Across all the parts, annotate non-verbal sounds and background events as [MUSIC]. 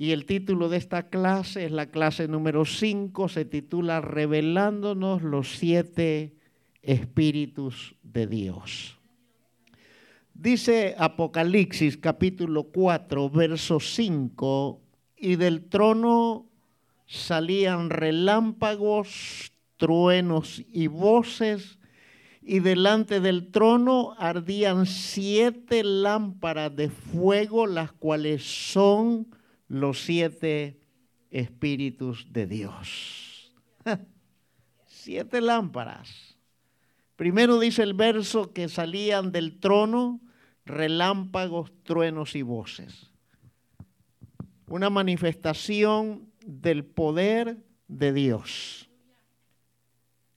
Y el título de esta clase es la clase número 5, se titula Revelándonos los siete espíritus de Dios. Dice Apocalipsis capítulo 4, verso 5, y del trono salían relámpagos, truenos y voces, y delante del trono ardían siete lámparas de fuego, las cuales son los siete espíritus de Dios. siete lámparas. Primero dice el verso que salían del trono relámpagos, truenos y voces. Una manifestación del poder de Dios.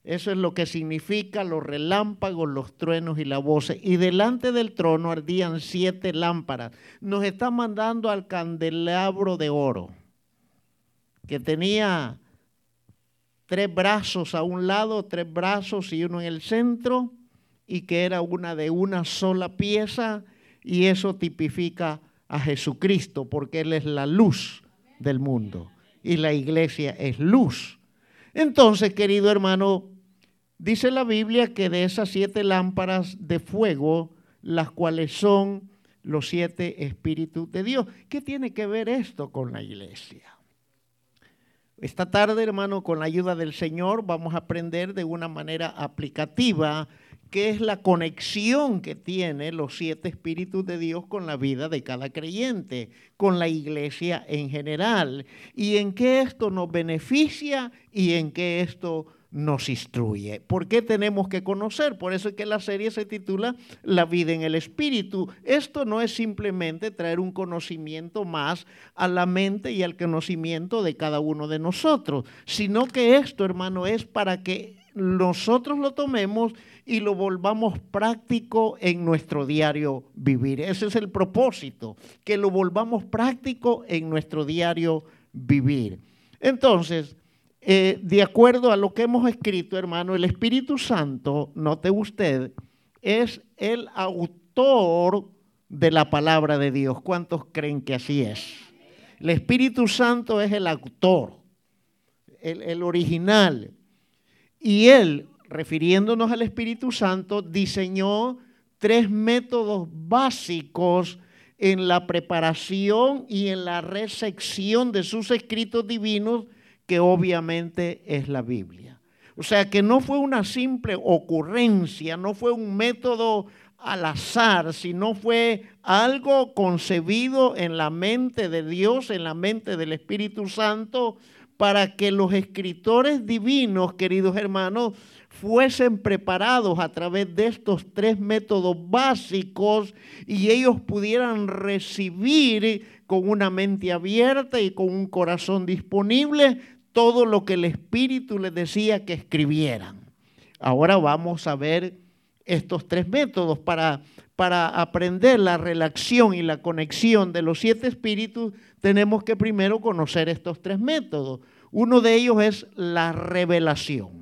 Eso es lo que significa los relámpagos, los truenos y la voces. Y delante del trono ardían siete lámparas. Nos está mandando al candelabro de oro, que tenía tres brazos a un lado, tres brazos y uno en el centro, y que era una de una sola pieza, y eso tipifica a Jesucristo, porque Él es la luz del mundo, y la iglesia es luz. Entonces, querido hermano, Dice la Biblia que de esas siete lámparas de fuego, las cuales son los siete espíritus de Dios. ¿Qué tiene que ver esto con la iglesia? Esta tarde, hermano, con la ayuda del Señor, vamos a aprender de una manera aplicativa qué es la conexión que tiene los siete espíritus de Dios con la vida de cada creyente, con la iglesia en general, y en qué esto nos beneficia y en qué esto nos instruye. ¿Por qué tenemos que conocer? Por eso es que la serie se titula La vida en el Espíritu. Esto no es simplemente traer un conocimiento más a la mente y al conocimiento de cada uno de nosotros, sino que esto, hermano, es para que nosotros lo tomemos y lo volvamos práctico en nuestro diario vivir. Ese es el propósito, que lo volvamos práctico en nuestro diario vivir. Entonces, eh, de acuerdo a lo que hemos escrito, hermano, el Espíritu Santo, note usted, es el autor de la palabra de Dios. ¿Cuántos creen que así es? El Espíritu Santo es el autor, el, el original. Y él, refiriéndonos al Espíritu Santo, diseñó tres métodos básicos en la preparación y en la recepción de sus escritos divinos que obviamente es la Biblia. O sea que no fue una simple ocurrencia, no fue un método al azar, sino fue algo concebido en la mente de Dios, en la mente del Espíritu Santo, para que los escritores divinos, queridos hermanos, fuesen preparados a través de estos tres métodos básicos y ellos pudieran recibir con una mente abierta y con un corazón disponible todo lo que el Espíritu les decía que escribieran. Ahora vamos a ver estos tres métodos para, para aprender la relación y la conexión de los siete espíritus. Tenemos que primero conocer estos tres métodos. Uno de ellos es la revelación.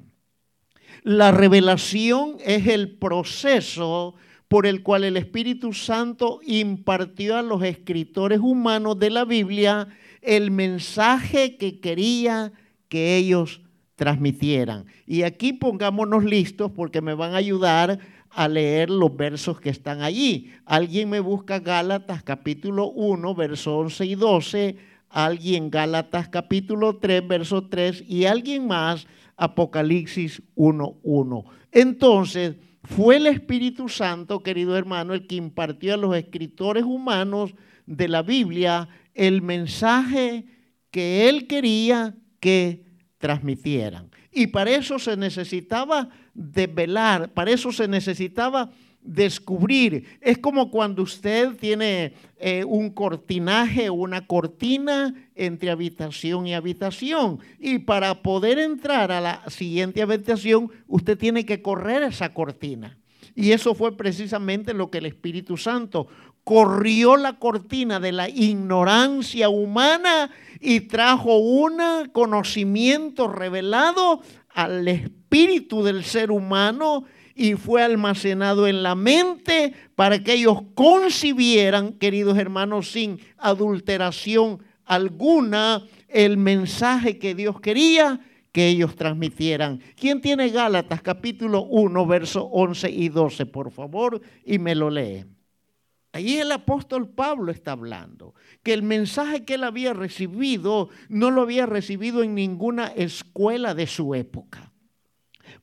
La revelación es el proceso por el cual el Espíritu Santo impartió a los escritores humanos de la Biblia el mensaje que quería que ellos transmitieran. Y aquí pongámonos listos porque me van a ayudar a leer los versos que están allí. Alguien me busca Gálatas capítulo 1, verso 11 y 12, alguien Gálatas capítulo 3, verso 3 y alguien más Apocalipsis 1, 1. Entonces, fue el Espíritu Santo, querido hermano, el que impartió a los escritores humanos de la Biblia el mensaje que él quería que transmitieran. Y para eso se necesitaba desvelar, para eso se necesitaba descubrir. Es como cuando usted tiene eh, un cortinaje, una cortina entre habitación y habitación. Y para poder entrar a la siguiente habitación, usted tiene que correr esa cortina. Y eso fue precisamente lo que el Espíritu Santo corrió la cortina de la ignorancia humana y trajo un conocimiento revelado al espíritu del ser humano y fue almacenado en la mente para que ellos concibieran, queridos hermanos, sin adulteración alguna el mensaje que Dios quería que ellos transmitieran. ¿Quién tiene Gálatas capítulo 1, versos 11 y 12, por favor? Y me lo lee. Ahí el apóstol Pablo está hablando, que el mensaje que él había recibido no lo había recibido en ninguna escuela de su época.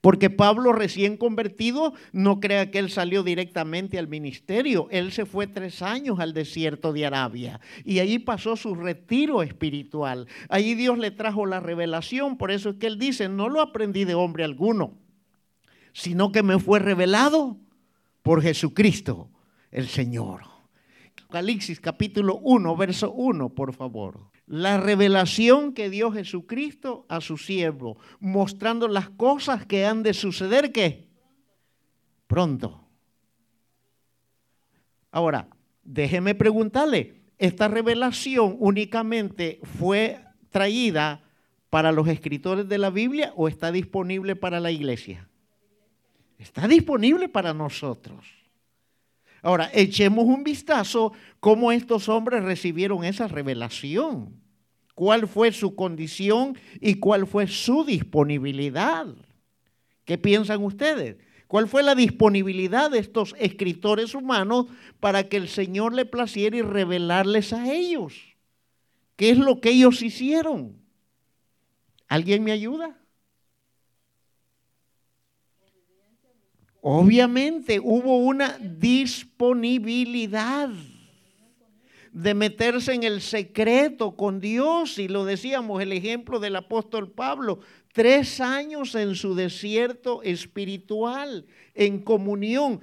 Porque Pablo recién convertido, no crea que él salió directamente al ministerio. Él se fue tres años al desierto de Arabia y allí pasó su retiro espiritual. Allí Dios le trajo la revelación. Por eso es que él dice, no lo aprendí de hombre alguno, sino que me fue revelado por Jesucristo el Señor. Apocalipsis capítulo 1, verso 1, por favor la revelación que dio Jesucristo a su siervo, mostrando las cosas que han de suceder que pronto. Ahora, déjeme preguntarle, ¿esta revelación únicamente fue traída para los escritores de la Biblia o está disponible para la iglesia? Está disponible para nosotros. Ahora, echemos un vistazo cómo estos hombres recibieron esa revelación. ¿Cuál fue su condición y cuál fue su disponibilidad? ¿Qué piensan ustedes? ¿Cuál fue la disponibilidad de estos escritores humanos para que el Señor le placiera y revelarles a ellos? ¿Qué es lo que ellos hicieron? ¿Alguien me ayuda? Obviamente hubo una disponibilidad de meterse en el secreto con Dios. Y lo decíamos, el ejemplo del apóstol Pablo, tres años en su desierto espiritual, en comunión.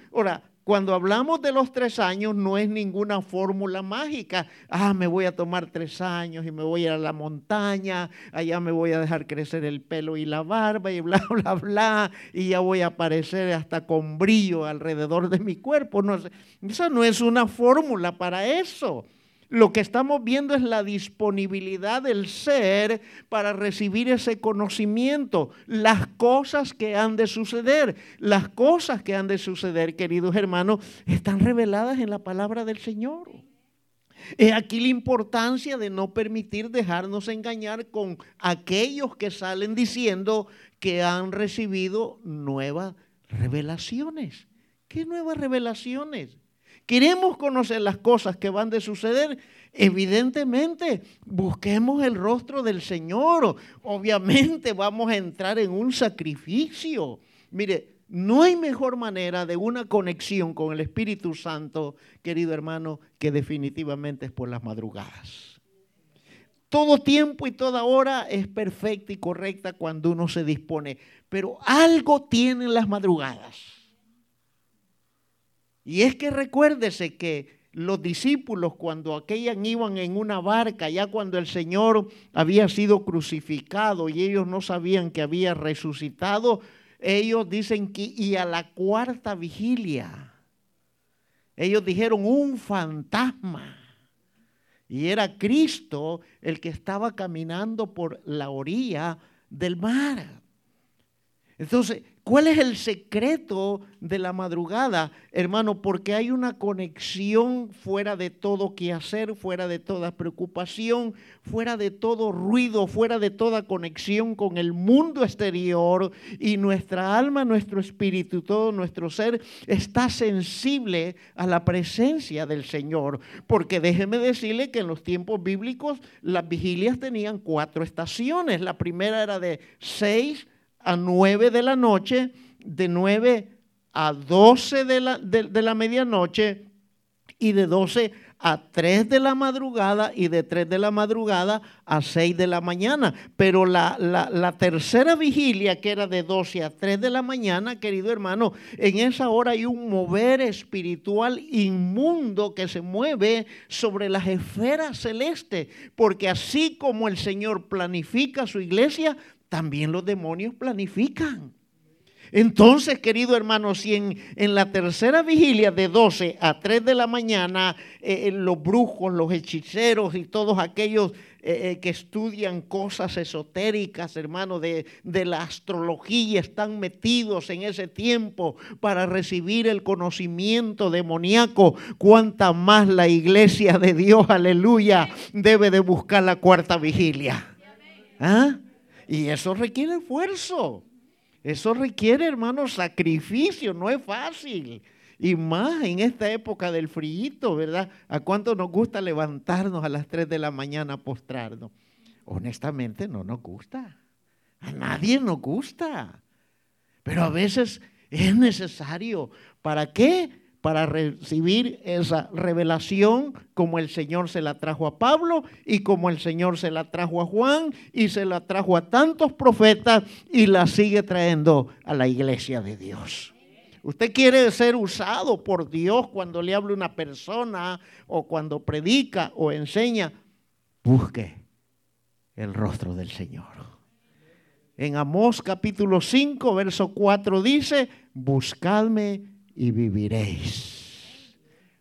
Cuando hablamos de los tres años, no es ninguna fórmula mágica. Ah, me voy a tomar tres años y me voy a ir a la montaña, allá me voy a dejar crecer el pelo y la barba y bla, [LAUGHS] bla, bla, y ya voy a aparecer hasta con brillo alrededor de mi cuerpo. No, esa no es una fórmula para eso. Lo que estamos viendo es la disponibilidad del ser para recibir ese conocimiento, las cosas que han de suceder. Las cosas que han de suceder, queridos hermanos, están reveladas en la palabra del Señor. Es aquí la importancia de no permitir dejarnos engañar con aquellos que salen diciendo que han recibido nuevas revelaciones. ¿Qué nuevas revelaciones? Queremos conocer las cosas que van de suceder. Evidentemente, busquemos el rostro del Señor. Obviamente vamos a entrar en un sacrificio. Mire, no hay mejor manera de una conexión con el Espíritu Santo, querido hermano, que definitivamente es por las madrugadas. Todo tiempo y toda hora es perfecta y correcta cuando uno se dispone, pero algo tienen las madrugadas y es que recuérdese que los discípulos cuando aquellas iban en una barca, ya cuando el Señor había sido crucificado y ellos no sabían que había resucitado, ellos dicen que y a la cuarta vigilia, ellos dijeron un fantasma. Y era Cristo el que estaba caminando por la orilla del mar. Entonces, ¿Cuál es el secreto de la madrugada, hermano? Porque hay una conexión fuera de todo quehacer, fuera de toda preocupación, fuera de todo ruido, fuera de toda conexión con el mundo exterior y nuestra alma, nuestro espíritu, todo nuestro ser está sensible a la presencia del Señor. Porque déjeme decirle que en los tiempos bíblicos las vigilias tenían cuatro estaciones. La primera era de seis a 9 de la noche, de 9 a 12 de la, de, la medianoche y de 12 a 3 de la madrugada y de 3 de la madrugada a 6 de la mañana. Pero la, la, tercera vigilia, que era de 12 a 3 de la mañana, querido hermano, en esa hora hay un mover espiritual inmundo que se mueve sobre las esferas celestes, porque así como el Señor planifica su iglesia, también los demonios planifican. Entonces, querido hermano, si en, la tercera vigilia de 12 a 3 de la mañana, eh, eh, los brujos, los hechiceros y todos aquellos eh, que estudian cosas esotéricas, hermano, de, de la astrología, están metidos en ese tiempo para recibir el conocimiento demoníaco, cuanta más la iglesia de Dios, aleluya, debe de buscar la cuarta vigilia. ¿Ah? Y eso requiere esfuerzo. Eso requiere, hermano, sacrificio, no es fácil. Y más en esta época del frío, ¿verdad? ¿A cuánto nos gusta levantarnos a las 3 de la mañana a postrarnos? Honestamente no nos gusta. A nadie nos gusta. Pero a veces es necesario. ¿Para qué? Para recibir esa revelación como el Señor se la trajo a Pablo y como el Señor se la trajo a Juan y se la trajo a tantos profetas y la sigue trayendo a la iglesia de Dios. Usted quiere ser usado por Dios cuando le habla una persona o cuando predica o enseña. Busque el rostro del Señor. En Amós capítulo 5, verso 4 dice, buscadme y viviréis.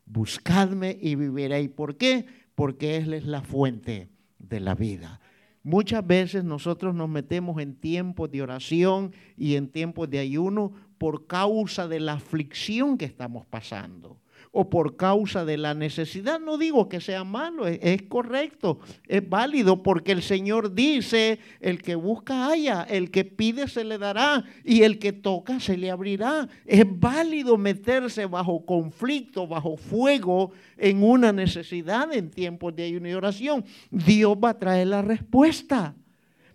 Buscadme y viviréis. ¿Por qué? Porque Él es la fuente de la vida. Muchas veces nosotros nos metemos en tiempos de oración y en tiempos de ayuno por causa de la aflicción que estamos pasando o por causa de la necesidad. No digo que sea malo, es, correcto, es válido porque el Señor dice, el que busca haya, el que pide se le dará y el que toca se le abrirá. Es válido meterse bajo conflicto, bajo fuego en una necesidad en tiempos de ayuno y oración. Dios va a traer la respuesta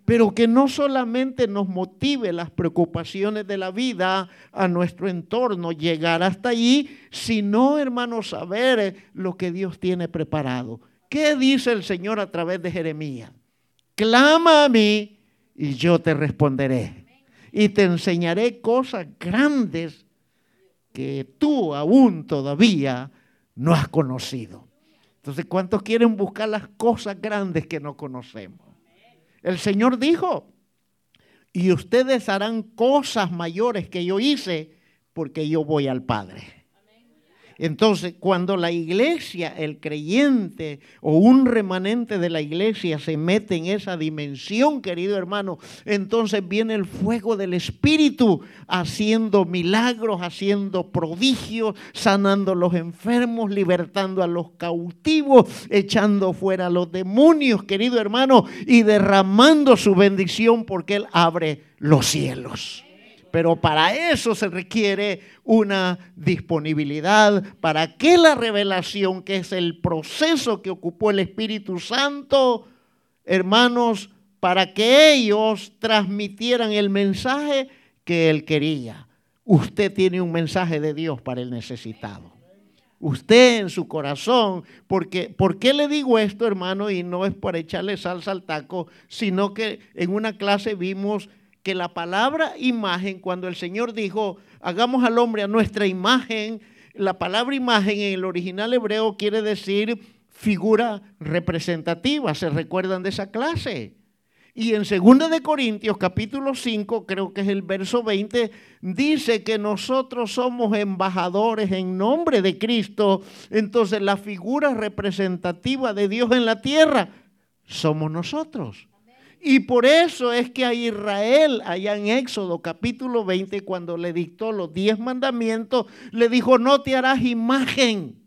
pero que no solamente nos motive las preocupaciones de la vida a nuestro entorno, llegar hasta allí, sino, hermanos, saber lo que Dios tiene preparado. ¿Qué dice el Señor a través de Jeremías? Clama a mí y yo te responderé. Y te enseñaré cosas grandes que tú aún todavía no has conocido. Entonces, ¿cuántos quieren buscar las cosas grandes que no conocemos? El Señor dijo, y ustedes harán cosas mayores que yo hice porque yo voy al Padre. Entonces, cuando la iglesia, el creyente o un remanente de la iglesia se mete en esa dimensión, querido hermano, entonces viene el fuego del Espíritu haciendo milagros, haciendo prodigios, sanando a los enfermos, libertando a los cautivos, echando fuera a los demonios, querido hermano, y derramando su bendición porque Él abre los cielos. Pero para eso se requiere una disponibilidad para que la revelación, que es el proceso que ocupó el Espíritu Santo, hermanos, para que ellos transmitieran el mensaje que él quería. Usted tiene un mensaje de Dios para el necesitado. Usted en su corazón, porque ¿por qué le digo esto, hermano? Y no es por echarle salsa al taco, sino que en una clase vimos que la palabra imagen, cuando el Señor dijo, hagamos al hombre a nuestra imagen, la palabra imagen en el original hebreo quiere decir figura representativa. ¿Se recuerdan de esa clase? Y en 2 de Corintios capítulo 5, creo que es el verso 20, dice que nosotros somos embajadores en nombre de Cristo. Entonces la figura representativa de Dios en la tierra somos nosotros. Y por eso es que a Israel, allá en Éxodo capítulo 20, cuando le dictó los diez mandamientos, le dijo, no te harás imagen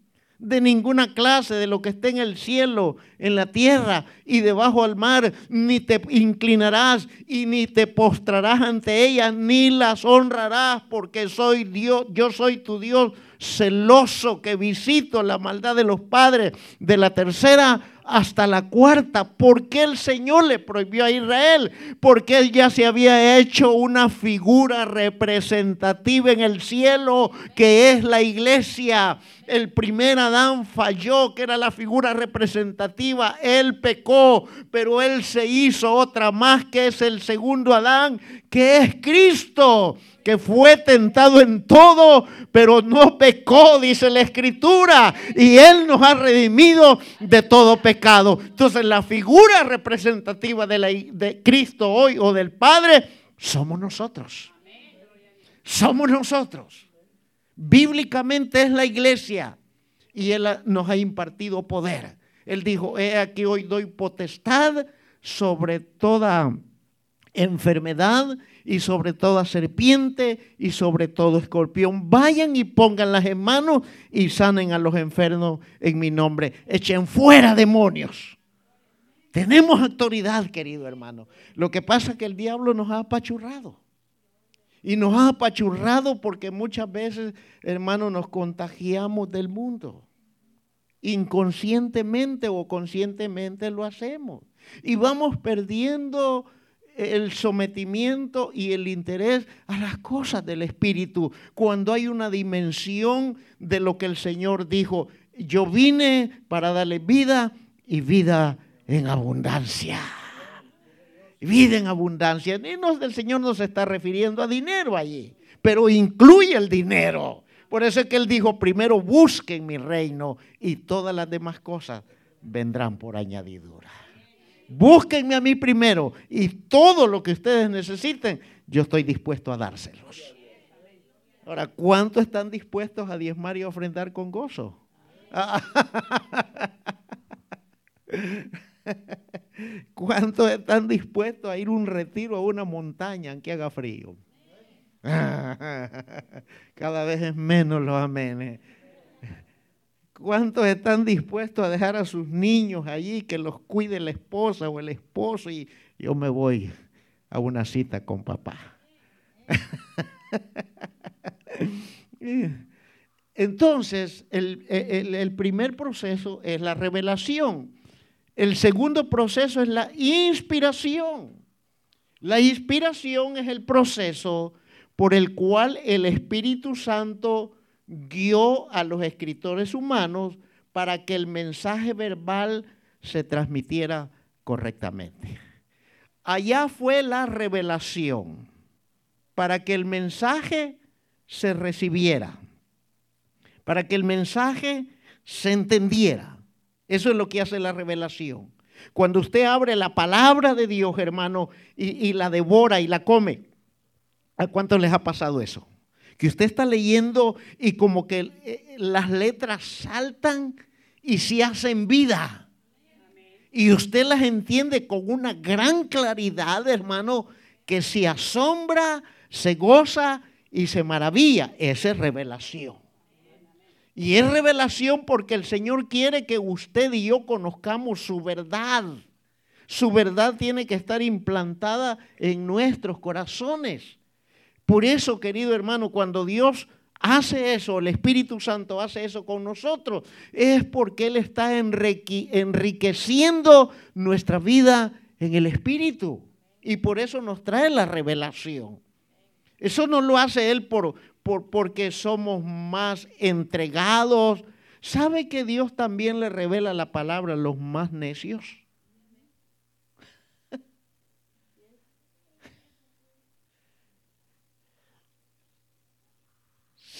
de ninguna clase de lo que esté en el cielo, en la tierra y debajo al mar, ni te inclinarás y ni te postrarás ante ellas, ni las honrarás, porque soy Dios, yo soy tu Dios celoso que visito la maldad de los padres de la tercera hasta la cuarta. ¿Por qué el Señor le prohibió a Israel? Porque él ya se había hecho una figura representativa en el cielo, que es la iglesia. El primer Adán falló, que era la figura representativa. Él pecó, pero él se hizo otra más, que es el segundo Adán, que es Cristo que fue tentado en todo, pero no pecó, dice la escritura, y Él nos ha redimido de todo pecado. Entonces la figura representativa de, la, de Cristo hoy o del Padre somos nosotros. Somos nosotros. Bíblicamente es la iglesia y Él nos ha impartido poder. Él dijo, he aquí hoy doy potestad sobre toda enfermedad y sobre toda serpiente y sobre todo escorpión. Vayan y pónganlas en manos y sanen a los enfermos en mi nombre. Echen fuera demonios. Tenemos autoridad, querido hermano. Lo que pasa es que el diablo nos ha apachurrado. Y nos ha apachurrado porque muchas veces, hermano, nos contagiamos del mundo. Inconscientemente o conscientemente lo hacemos. Y vamos perdiendo el sometimiento y el interés a las cosas del Espíritu, cuando hay una dimensión de lo que el Señor dijo, yo vine para darle vida y vida en abundancia. Vida en abundancia. Y el Señor no se está refiriendo a dinero allí, pero incluye el dinero. Por eso es que Él dijo, primero busquen mi reino y todas las demás cosas vendrán por añadidura. Búsquenme a mí primero y todo lo que ustedes necesiten, yo estoy dispuesto a dárselos. Ahora, ¿cuántos están dispuestos a diezmar y ofrendar con gozo? [LAUGHS] ¿Cuántos están dispuestos a ir un retiro a una montaña aunque haga frío? [LAUGHS] Cada vez es menos los amenes. ¿Cuántos están dispuestos a dejar a sus niños allí que los cuide la esposa o el esposo y yo me voy a una cita con papá? [LAUGHS] Entonces, el, el, primer proceso es la revelación. El segundo proceso es la inspiración. La inspiración es el proceso por el cual el Espíritu Santo guió a los escritores humanos para que el mensaje verbal se transmitiera correctamente. Allá fue la revelación para que el mensaje se recibiera, para que el mensaje se entendiera. Eso es lo que hace la revelación. Cuando usted abre la palabra de Dios, hermano, y, la devora y la come, ¿a cuántos les ha pasado eso? Que usted está leyendo y como que eh, las letras saltan y se hacen vida. Y usted las entiende con una gran claridad, hermano, que se asombra, se goza y se maravilla. Esa es revelación. Y es revelación porque el Señor quiere que usted y yo conozcamos su verdad. Su verdad tiene que estar implantada en nuestros corazones. Por eso, querido hermano, cuando Dios hace eso, el Espíritu Santo hace eso con nosotros, es porque Él está enriqueciendo nuestra vida en el Espíritu. Y por eso nos trae la revelación. Eso no lo hace Él por, por, porque somos más entregados. ¿Sabe que Dios también le revela la palabra a los más necios?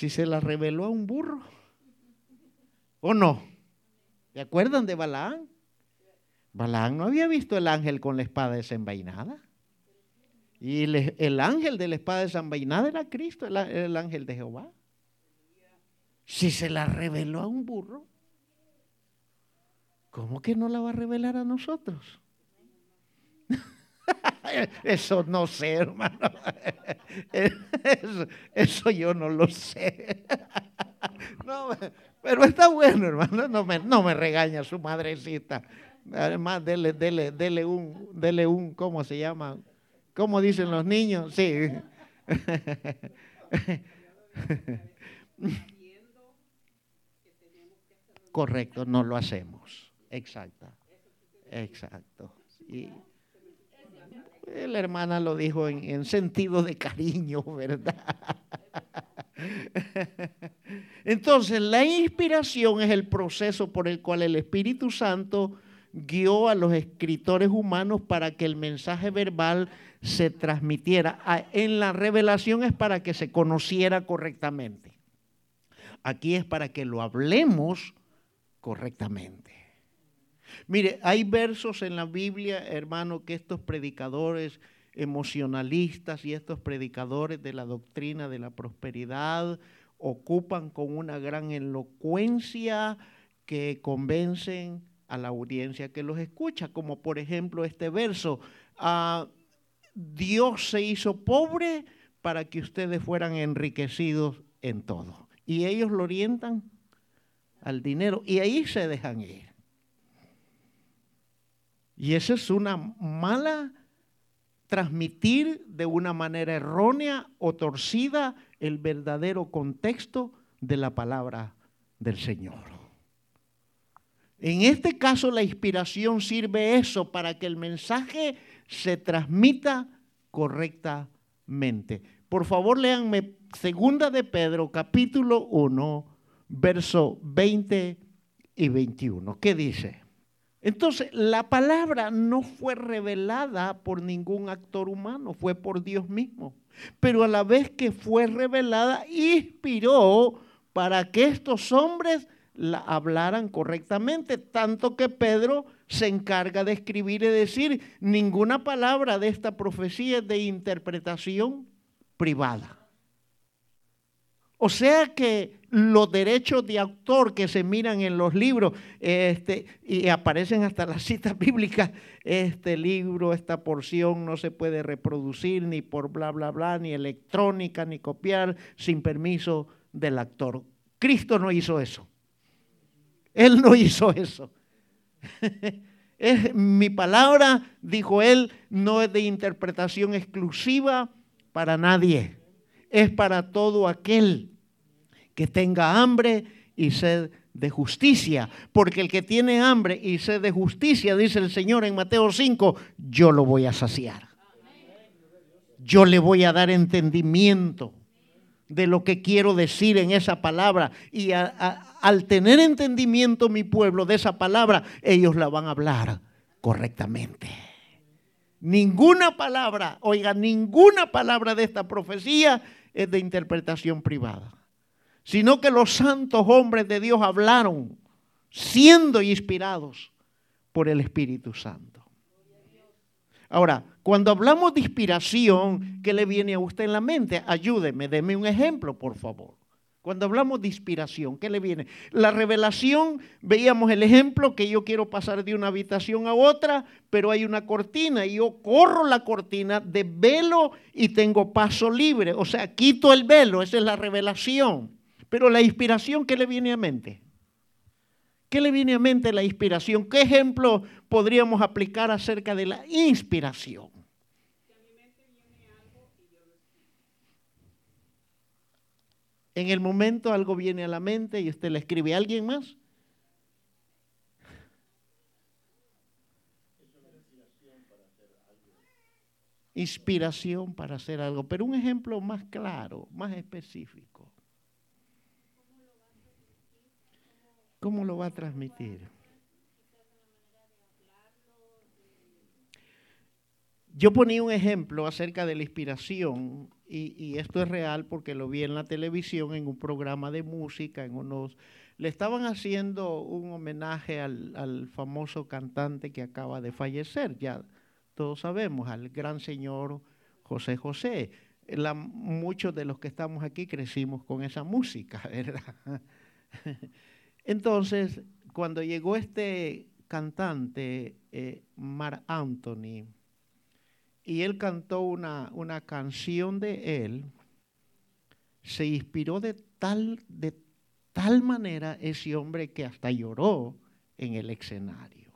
Si se la reveló a un burro. ¿O no? ¿Se acuerdan de Balaán? Balaán no había visto el ángel con la espada desenvainada. Y el ángel de la espada desenvainada era Cristo, el, el ángel de Jehová. Si se la reveló a un burro, ¿cómo que no la va a revelar a nosotros? [LAUGHS] Eso no sé, hermano. [LAUGHS] Eso, yo no lo sé. [LAUGHS] pero está bueno, hermano. No me, no me regaña su madrecita. Además, dele, dele, dele un, dele un, ¿cómo se llama? ¿Cómo dicen los niños? Sí. Correcto, no lo hacemos. Exacto. Exacto. La hermana lo dijo en, sentido de cariño, [LAUGHS] ¿verdad? Entonces, la inspiración es el proceso por el cual el Espíritu Santo guió a los escritores humanos para que el mensaje verbal se transmitiera. Ah, en la revelación es para que se conociera correctamente. Aquí es para que lo hablemos correctamente. Mire, hay versos en la Biblia, hermano, que estos predicadores emocionalistas y estos predicadores de la doctrina de la prosperidad ocupan con una gran elocuencia que convencen a la audiencia que los escucha, como por ejemplo este verso, ah, Dios se hizo pobre para que ustedes fueran enriquecidos en todo. Y ellos lo orientan al dinero y ahí se dejan ir. Y esa es una mala transmitir de una manera errónea o torcida el verdadero contexto de la palabra del Señor. En este caso la inspiración sirve eso para que el mensaje se transmita correctamente. Por favor, léanme Segunda de Pedro, capítulo 1, verso 20 y 21. ¿Qué dice? Entonces, la palabra no fue revelada por ningún actor humano, fue por Dios mismo. Pero a la vez que fue revelada, inspiró para que estos hombres la hablaran correctamente, tanto que Pedro se encarga de escribir y decir, ninguna palabra de esta profecía es de interpretación privada. O sea que los derechos de autor que se miran en los libros este, y aparecen hasta las [LAUGHS] citas bíblicas, este libro, esta porción no se puede reproducir ni por bla, bla, bla, ni electrónica, ni copiar sin permiso del actor. Cristo no hizo eso. Él no [LAUGHS] hizo eso. [LAUGHS] es, mi palabra, dijo él, no es de interpretación exclusiva para nadie. Es para todo aquel que tenga hambre y sed de justicia. Porque el que tiene hambre y sed de justicia, dice el Señor en Mateo 5, yo lo voy a saciar. Yo le voy a dar entendimiento de lo que quiero decir en esa palabra. Y al tener entendimiento mi pueblo de esa palabra, ellos la van a hablar correctamente. Ninguna palabra, oiga, ninguna palabra de esta profecía es de interpretación privada, sino que los santos hombres de Dios hablaron siendo inspirados por el Espíritu Santo. Ahora, cuando hablamos de inspiración, ¿qué le viene a usted en la mente? Ayúdeme, deme un ejemplo, por favor. Cuando hablamos de inspiración, ¿qué le viene? La revelación, veíamos el ejemplo que yo quiero pasar de una habitación a otra, pero hay una cortina y yo corro la cortina de velo y tengo paso libre. O sea, quito el velo, esa es la revelación. Pero la inspiración, ¿qué le viene a mente? ¿Qué le viene a mente la inspiración? ¿Qué ejemplo podríamos aplicar acerca de la inspiración? En el momento algo viene a la mente y usted le escribe a alguien más. Inspiración para hacer algo, pero un ejemplo más claro, más específico. ¿Cómo lo va a transmitir? Yo ponía un ejemplo acerca de la inspiración y, esto es real porque lo vi en la televisión, en un programa de música, en unos... Le estaban haciendo un homenaje al, famoso cantante que acaba de fallecer, ya todos sabemos, al gran señor José José. muchos de los que estamos aquí crecimos con esa música, [LAUGHS] ¿verdad? Entonces, cuando llegó este cantante, eh, Mar Anthony, y él cantó una, una, canción de él, se inspiró de tal, de tal manera ese hombre que hasta lloró en el escenario.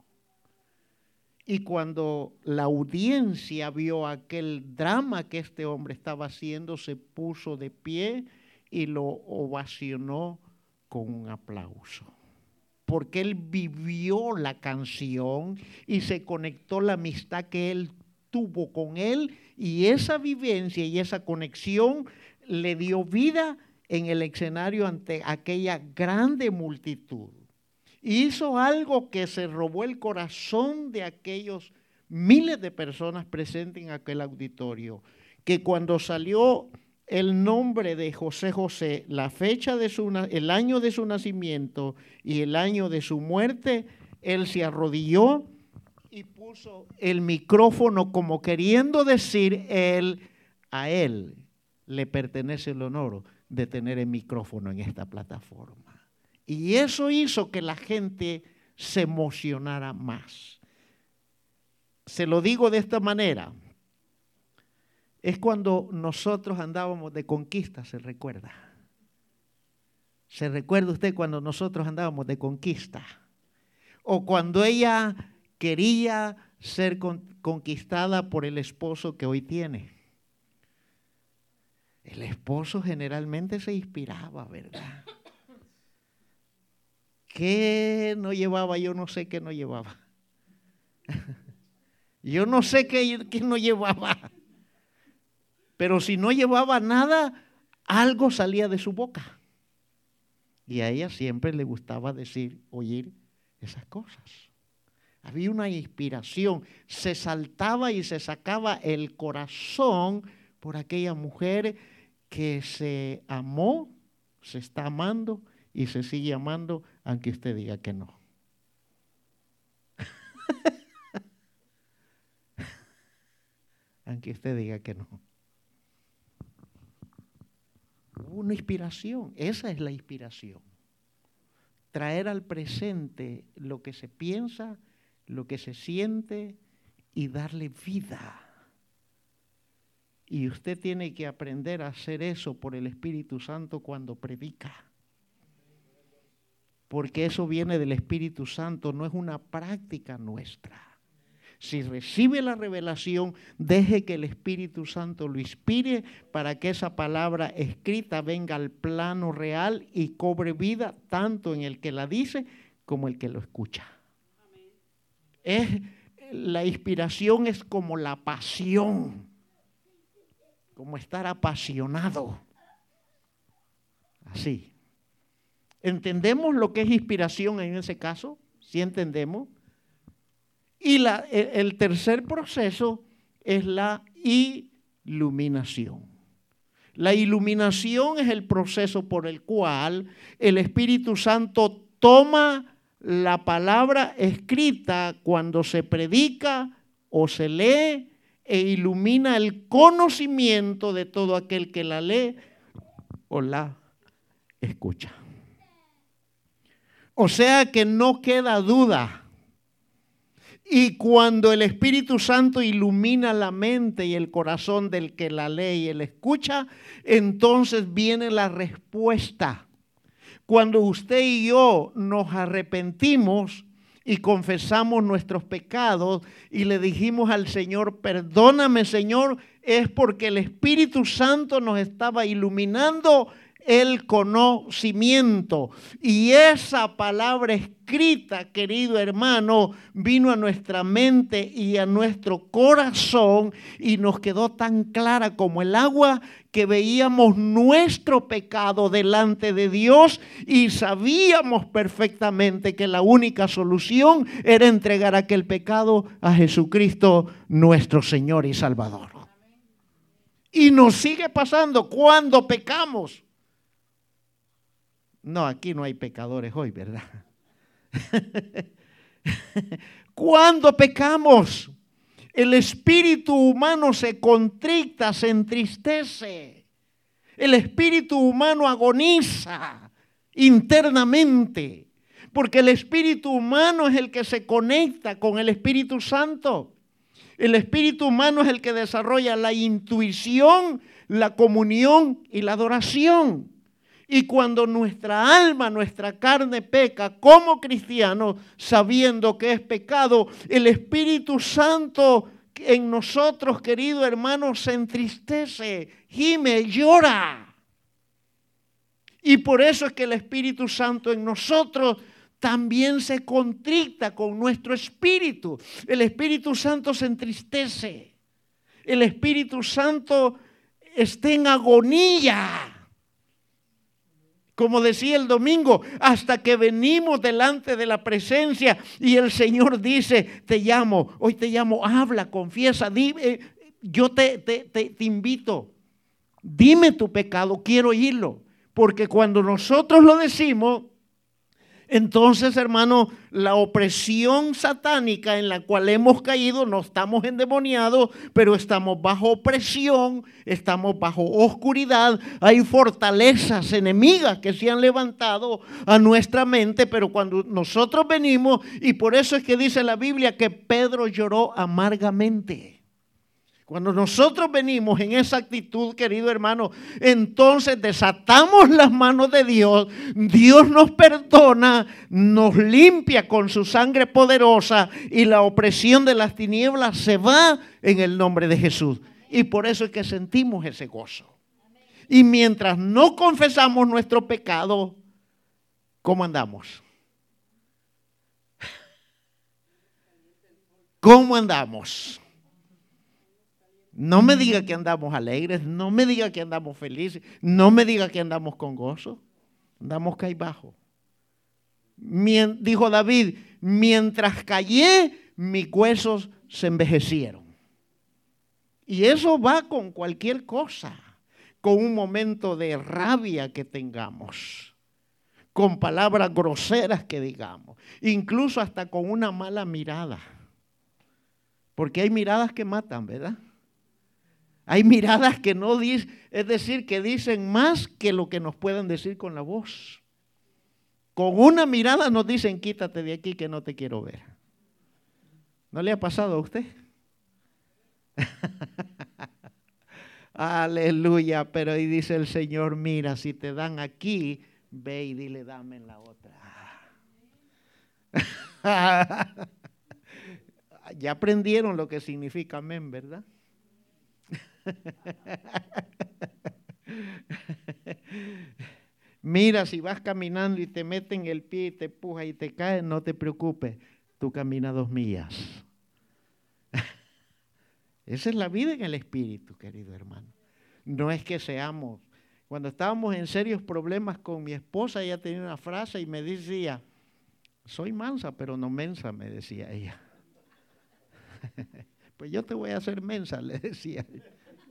Y cuando la audiencia vio aquel drama que este hombre estaba haciendo, se puso de pie y lo ovacionó con un aplauso. Porque él vivió la canción y se conectó la amistad que él tuvo con él y esa vivencia y esa conexión le dio vida en el escenario ante aquella grande multitud. Hizo algo que se robó el corazón de aquellos miles de personas presentes en aquel auditorio, que cuando salió el nombre de José José, la fecha de su, el año de su nacimiento y el año de su muerte, él se arrodilló y puso el micrófono como queriendo decir él, a él le pertenece el honor de tener el micrófono en esta plataforma. Y eso hizo que la gente se emocionara más. Se lo digo de esta manera. Es cuando nosotros andábamos de conquista, se recuerda. ¿Se recuerda usted cuando nosotros andábamos de conquista? O cuando ella quería ser conquistada por el esposo que hoy tiene. El esposo generalmente se inspiraba, ¿verdad? ¿Qué no llevaba? Yo no sé qué no llevaba. [LAUGHS] Yo no sé qué, no llevaba. Pero si no llevaba nada, algo salía de su boca. Y a ella siempre le gustaba decir, oír esas cosas. Había una inspiración, se saltaba y se sacaba el corazón por aquella mujer que se amó, se está amando y se sigue amando aunque usted diga que no. [LAUGHS] aunque usted diga que no. Una inspiración, esa es la inspiración. Traer al presente lo que se piensa, lo que se siente y darle vida. Y usted tiene que aprender a hacer eso por el Espíritu Santo cuando predica. Porque eso viene del Espíritu Santo, no es una práctica nuestra. Si recibe la revelación, deje que el Espíritu Santo lo inspire para que esa palabra escrita venga al plano real y cobre vida tanto en el que la dice como el que lo escucha. Es, la inspiración es como la pasión como estar apasionado. Así. ¿Entendemos lo que es inspiración en ese caso? ¿Sí entendemos? Y el, el tercer proceso es la iluminación. La iluminación es el proceso por el cual el Espíritu Santo toma la palabra escrita cuando se predica o se lee e ilumina el conocimiento de todo aquel que la lee o la escucha. O sea que no queda duda. Y cuando el Espíritu Santo ilumina la mente y el corazón del que la lee y el escucha, entonces viene la respuesta. Cuando usted y yo nos arrepentimos, y confesamos nuestros pecados y le dijimos al Señor, perdóname Señor, es porque el Espíritu Santo nos estaba iluminando el conocimiento. Y esa palabra escrita, querido hermano, vino a nuestra mente y a nuestro corazón y nos quedó tan clara como el agua que veíamos nuestro pecado delante de Dios y sabíamos perfectamente que la única solución era entregar aquel pecado a Jesucristo nuestro Señor y Salvador. Y nos sigue pasando cuando pecamos. No, aquí no hay pecadores hoy, ¿verdad? [LAUGHS] cuando pecamos, el espíritu humano se contricta, se entristece. El espíritu humano agoniza internamente, porque el espíritu humano es el que se conecta con el Espíritu Santo. El espíritu humano es el que desarrolla la intuición, la comunión y la adoración. Y cuando nuestra alma, nuestra carne peca como cristianos, sabiendo que es pecado, el Espíritu Santo en nosotros, querido hermano, se entristece, gime, llora. Y por eso es que el Espíritu Santo en nosotros también se contrita con nuestro espíritu. El Espíritu Santo se entristece. El Espíritu Santo está en agonía como decía el domingo, hasta que venimos delante de la presencia y el Señor dice, te llamo, hoy te llamo, habla, confiesa, dime, eh, yo te, te, te invito, dime tu pecado, quiero oírlo, porque cuando nosotros lo decimos, Entonces, hermano, la opresión satánica en la cual hemos caído, no estamos endemoniados, pero estamos bajo opresión, estamos bajo oscuridad. Hay fortalezas enemigas que se han levantado a nuestra mente, pero cuando nosotros venimos, y por eso es que dice la Biblia que Pedro lloró amargamente. Cuando nosotros venimos en esa actitud, querido hermano, entonces desatamos las manos de Dios, Dios nos perdona, nos limpia con su sangre poderosa y la opresión de las tinieblas se va en el nombre de Jesús. Y por eso es que sentimos ese gozo. Y mientras no confesamos nuestro pecado, ¿cómo andamos? ¿Cómo andamos? No me diga que andamos alegres, no me diga que andamos felices, no me diga que andamos con gozo. Andamos bajo. Dijo David, mientras callé, mis huesos se envejecieron. Y eso va con cualquier cosa, con un momento de rabia que tengamos, con palabras groseras que digamos, incluso hasta con una mala mirada. Porque hay miradas que matan, ¿verdad? Hay miradas que no dicen, es decir, que dicen más que lo que nos puedan decir con la voz. Con una mirada nos dicen, quítate de aquí que no te quiero ver. ¿No le ha pasado a usted? [LAUGHS] Aleluya, pero ahí dice el Señor, mira, si te dan aquí, ve y dile, dame en la otra. [LAUGHS] ya aprendieron lo que significa amén, ¿verdad? [LAUGHS] Mira, si vas caminando y te meten el pie y te empuja y te caes, no te preocupes, tú caminas dos millas. [LAUGHS] Esa es la vida en el espíritu, querido hermano. No es que seamos. Cuando estábamos en serios problemas con mi esposa, ella tenía una frase y me decía, soy mansa, pero no mensa, me decía ella. [LAUGHS] pues yo te voy a hacer mensa, le decía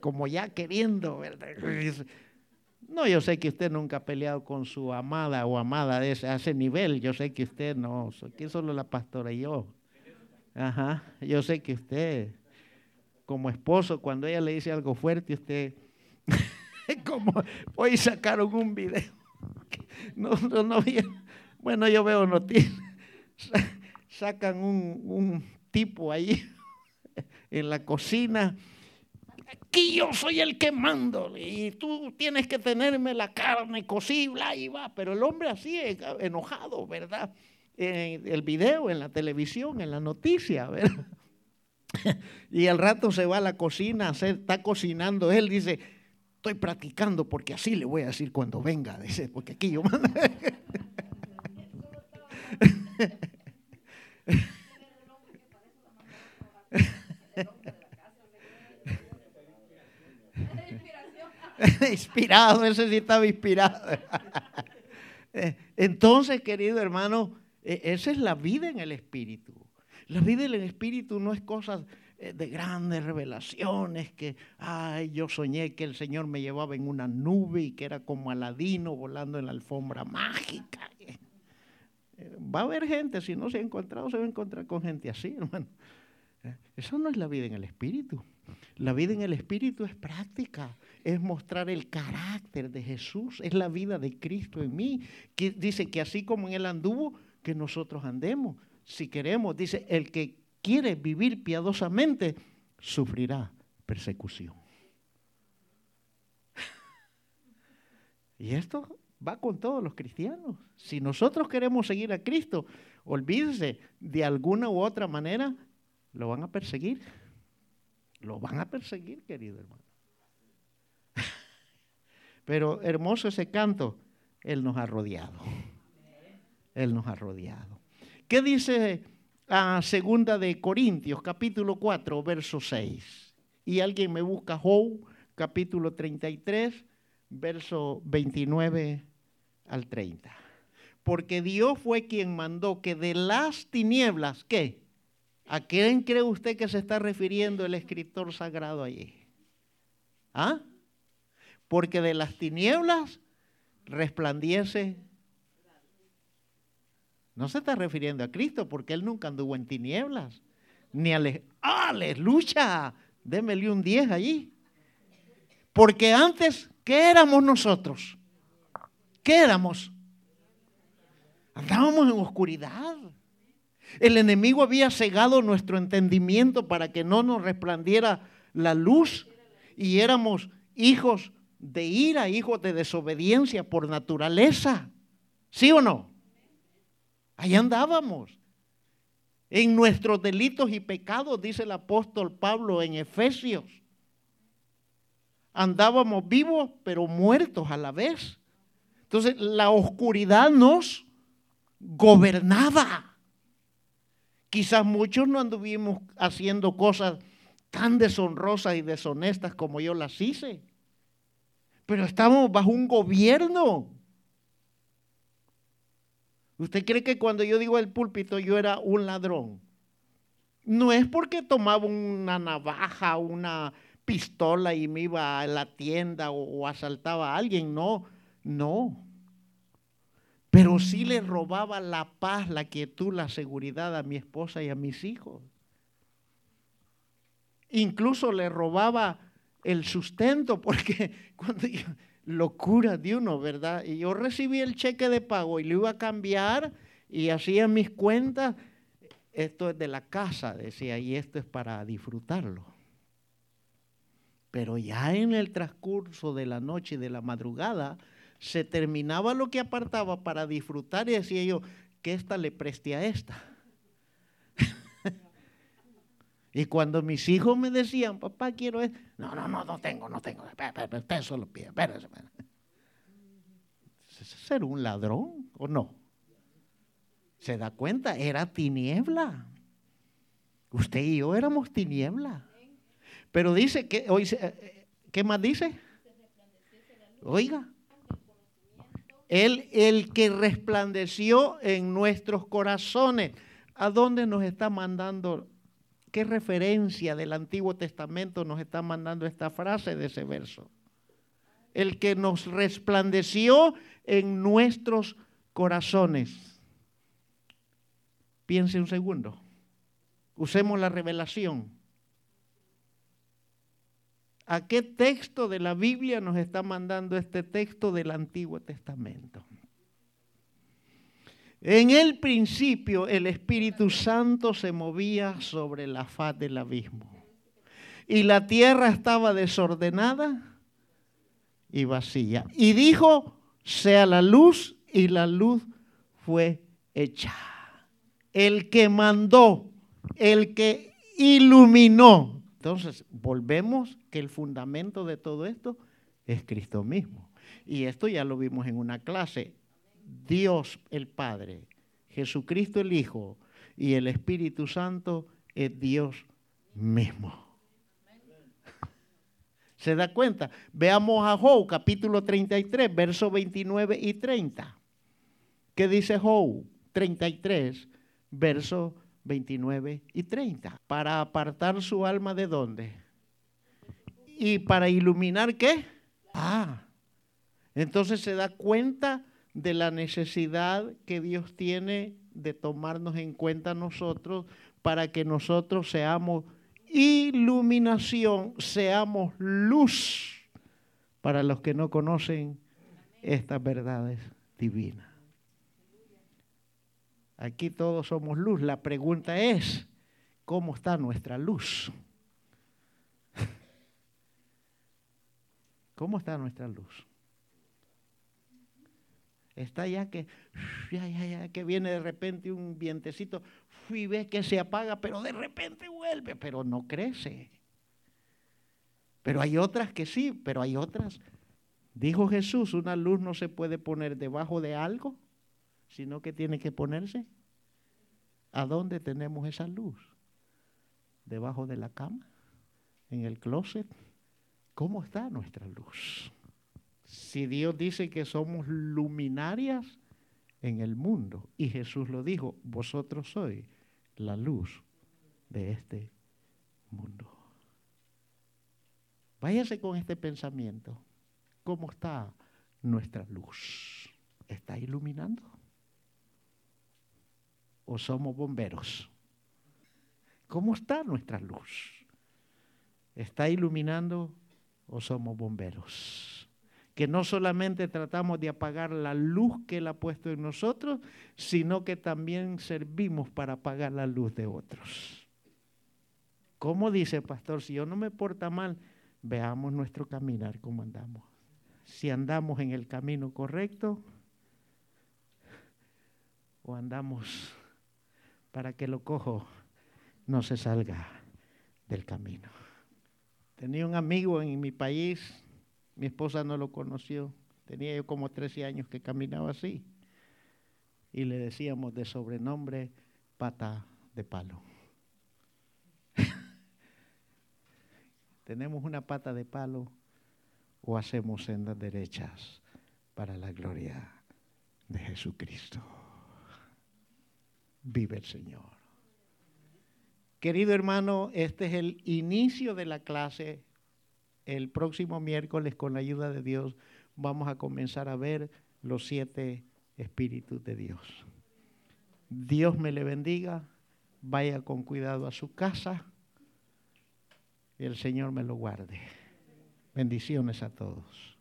como ya queriendo, ¿verdad? No, yo sé que usted nunca ha peleado con su amada o amada de ese, a ese nivel. Yo sé que usted no, aquí solo la pastora y yo. Ajá, yo sé que usted, como esposo, cuando ella le dice algo fuerte, usted, [LAUGHS] como hoy sacaron un video. No, no, no, bueno, yo veo noticias, sacan un, un tipo ahí en la cocina aquí yo soy el que mando y tú tienes que tenerme la carne cocida y va. Pero el hombre así enojado, ¿verdad? En el video, en la televisión, en la noticia, [LAUGHS] ¿verdad? Y al rato se va a la cocina, se está cocinando. Él dice, estoy practicando porque así le voy a decir cuando venga, [LAUGHS] dice, porque aquí yo mando. [LAUGHS] [LAUGHS] inspirado, ese sí estaba inspirado. [LAUGHS] Entonces, querido hermano, e, esa es la vida en el Espíritu. La vida en el Espíritu no es cosa eh, de grandes revelaciones, que, ay, yo soñé que el Señor me llevaba en una nube y que era como Aladino volando en la alfombra mágica. [LAUGHS] Va a haber gente, si no se ha encontrado, se va a encontrar con gente así, hermano. Eh, eso no es la vida en el Espíritu. La vida en el Espíritu es práctica, es mostrar el carácter de Jesús, es la vida de Cristo en mí. Dice que así como en Él anduvo, que nosotros andemos. Si queremos, dice, el que quiere vivir piadosamente, sufrirá persecución. Y esto va con todos los cristianos. Si nosotros queremos seguir a Cristo, olvídese, de alguna u otra manera lo van a perseguir. Lo van a perseguir, querido hermano. Pero hermoso ese canto, Él nos ha rodeado. Él nos ha rodeado. ¿Qué dice a segunda de Corintios, capítulo 4, verso 6? Y alguien me busca Job, capítulo 33, verso 29 al 30. Porque Dios fue quien mandó que de las tinieblas, ¿qué? ¿A quién cree usted que se está refiriendo el escritor sagrado allí? ¿Ah? Porque de las tinieblas resplandiece No se está refiriendo a Cristo porque Él nunca anduvo en tinieblas. Ni a ¡Aleluya! Démele un 10 allí. Porque antes, ¿qué éramos nosotros? ¿Qué éramos? Andábamos en oscuridad. El enemigo había cegado nuestro entendimiento para que no nos resplandiera la luz y éramos hijos de ira, hijos de desobediencia por naturaleza. ¿Sí o no? Ahí andábamos. En nuestros delitos y pecados, dice el apóstol Pablo en Efesios. Andábamos vivos, pero muertos a la vez. Entonces, la oscuridad nos gobernaba. Quizás muchos no anduvimos haciendo cosas tan deshonrosas y deshonestas como yo las hice. Pero estamos bajo un gobierno. ¿Usted cree que cuando yo digo el púlpito yo era un ladrón? No es porque tomaba una navaja, una pistola y me iba a la tienda o, asaltaba a alguien, no, no. Pero sí le robaba la paz, la quietud, la seguridad a mi esposa y a mis hijos. Incluso le robaba el sustento, [LAUGHS] porque cuando locura de uno, ¿verdad? Y yo recibí el cheque de pago y lo iba a cambiar y hacía mis cuentas. Esto es de la casa, decía, y esto es para disfrutarlo. Pero ya en el transcurso de la noche y de la madrugada, se terminaba lo que apartaba para disfrutar y decía yo, que esta le preste a esta. Y cuando mis hijos me decían, papá, quiero esto, no, no, no, no tengo, no tengo, usted solo pide, espérese. ¿Es ser un ladrón o no? ¿Se da cuenta? Era tiniebla. Usted y yo éramos tiniebla. Pero dice que, hoy, eh, ¿qué más dice? Oiga, él, el que resplandeció en nuestros corazones. ¿A dónde nos está mandando ¿Qué referencia del Antiguo Testamento nos está mandando esta frase de ese verso? El que nos resplandeció en nuestros corazones. Piense un segundo. Usemos la revelación. ¿A qué texto de la Biblia nos está mandando este texto del Antiguo Testamento? En el principio el Espíritu Santo se movía sobre la faz del abismo. Y la tierra estaba desordenada y vacía. Y dijo, sea la luz, y la luz fue hecha. El que mandó, el que iluminó. Entonces, volvemos que el fundamento de todo esto es Cristo mismo. Y esto ya lo vimos en una clase. Dios el Padre, Jesucristo el Hijo y el Espíritu Santo es Dios mismo. [LAUGHS] ¿Se da cuenta? Veamos a Job, capítulo 33, versos 29 y 30. ¿Qué dice Job 33, versos 29 y 30? Para apartar su alma de dónde? Y para iluminar qué? Ah, entonces se da cuenta de la necesidad que Dios tiene de tomarnos en cuenta nosotros para que nosotros seamos iluminación, seamos luz para los que no conocen estas verdades divinas. Aquí todos somos luz. La pregunta es, ¿cómo está nuestra luz? [LAUGHS] ¿Cómo está nuestra luz? Está ya que, ya, ya, ya, que viene de repente un vientecito y ve que se apaga, pero de repente vuelve, pero no crece. Pero hay otras que sí, pero hay otras. Dijo Jesús, una luz no se puede poner debajo de algo, sino que tiene que ponerse. ¿A dónde tenemos esa luz? ¿Debajo de la cama? ¿En el closet? ¿Cómo está nuestra luz? Si Dios dice que somos luminarias en el mundo, y Jesús lo dijo, vosotros sois la luz de este mundo. Váyase con este pensamiento. ¿Cómo está nuestra luz? ¿Está iluminando? o somos bomberos? ¿Cómo está nuestra luz? ¿Está iluminando o somos bomberos? Que no solamente tratamos de apagar la luz que Él ha puesto en nosotros, sino que también servimos para apagar la luz de otros. ¿Cómo dice, pastor? Si yo no me porta mal, veamos nuestro caminar, cómo andamos. Si andamos en el camino correcto o andamos para que lo cojo no se salga del camino. Tenía un amigo en mi país, mi esposa no lo conoció, tenía yo como 13 años que caminaba así, y le decíamos de sobrenombre pata de palo. [LAUGHS] ¿Tenemos una pata de palo o hacemos sendas derechas para la gloria de Jesucristo? Vive el Señor. Querido hermano, este es el inicio de la clase. El próximo miércoles, con la ayuda de Dios, vamos a comenzar a ver los siete espíritus de Dios. Dios me le bendiga, vaya con cuidado a su casa y el Señor me lo guarde. Bendiciones a todos.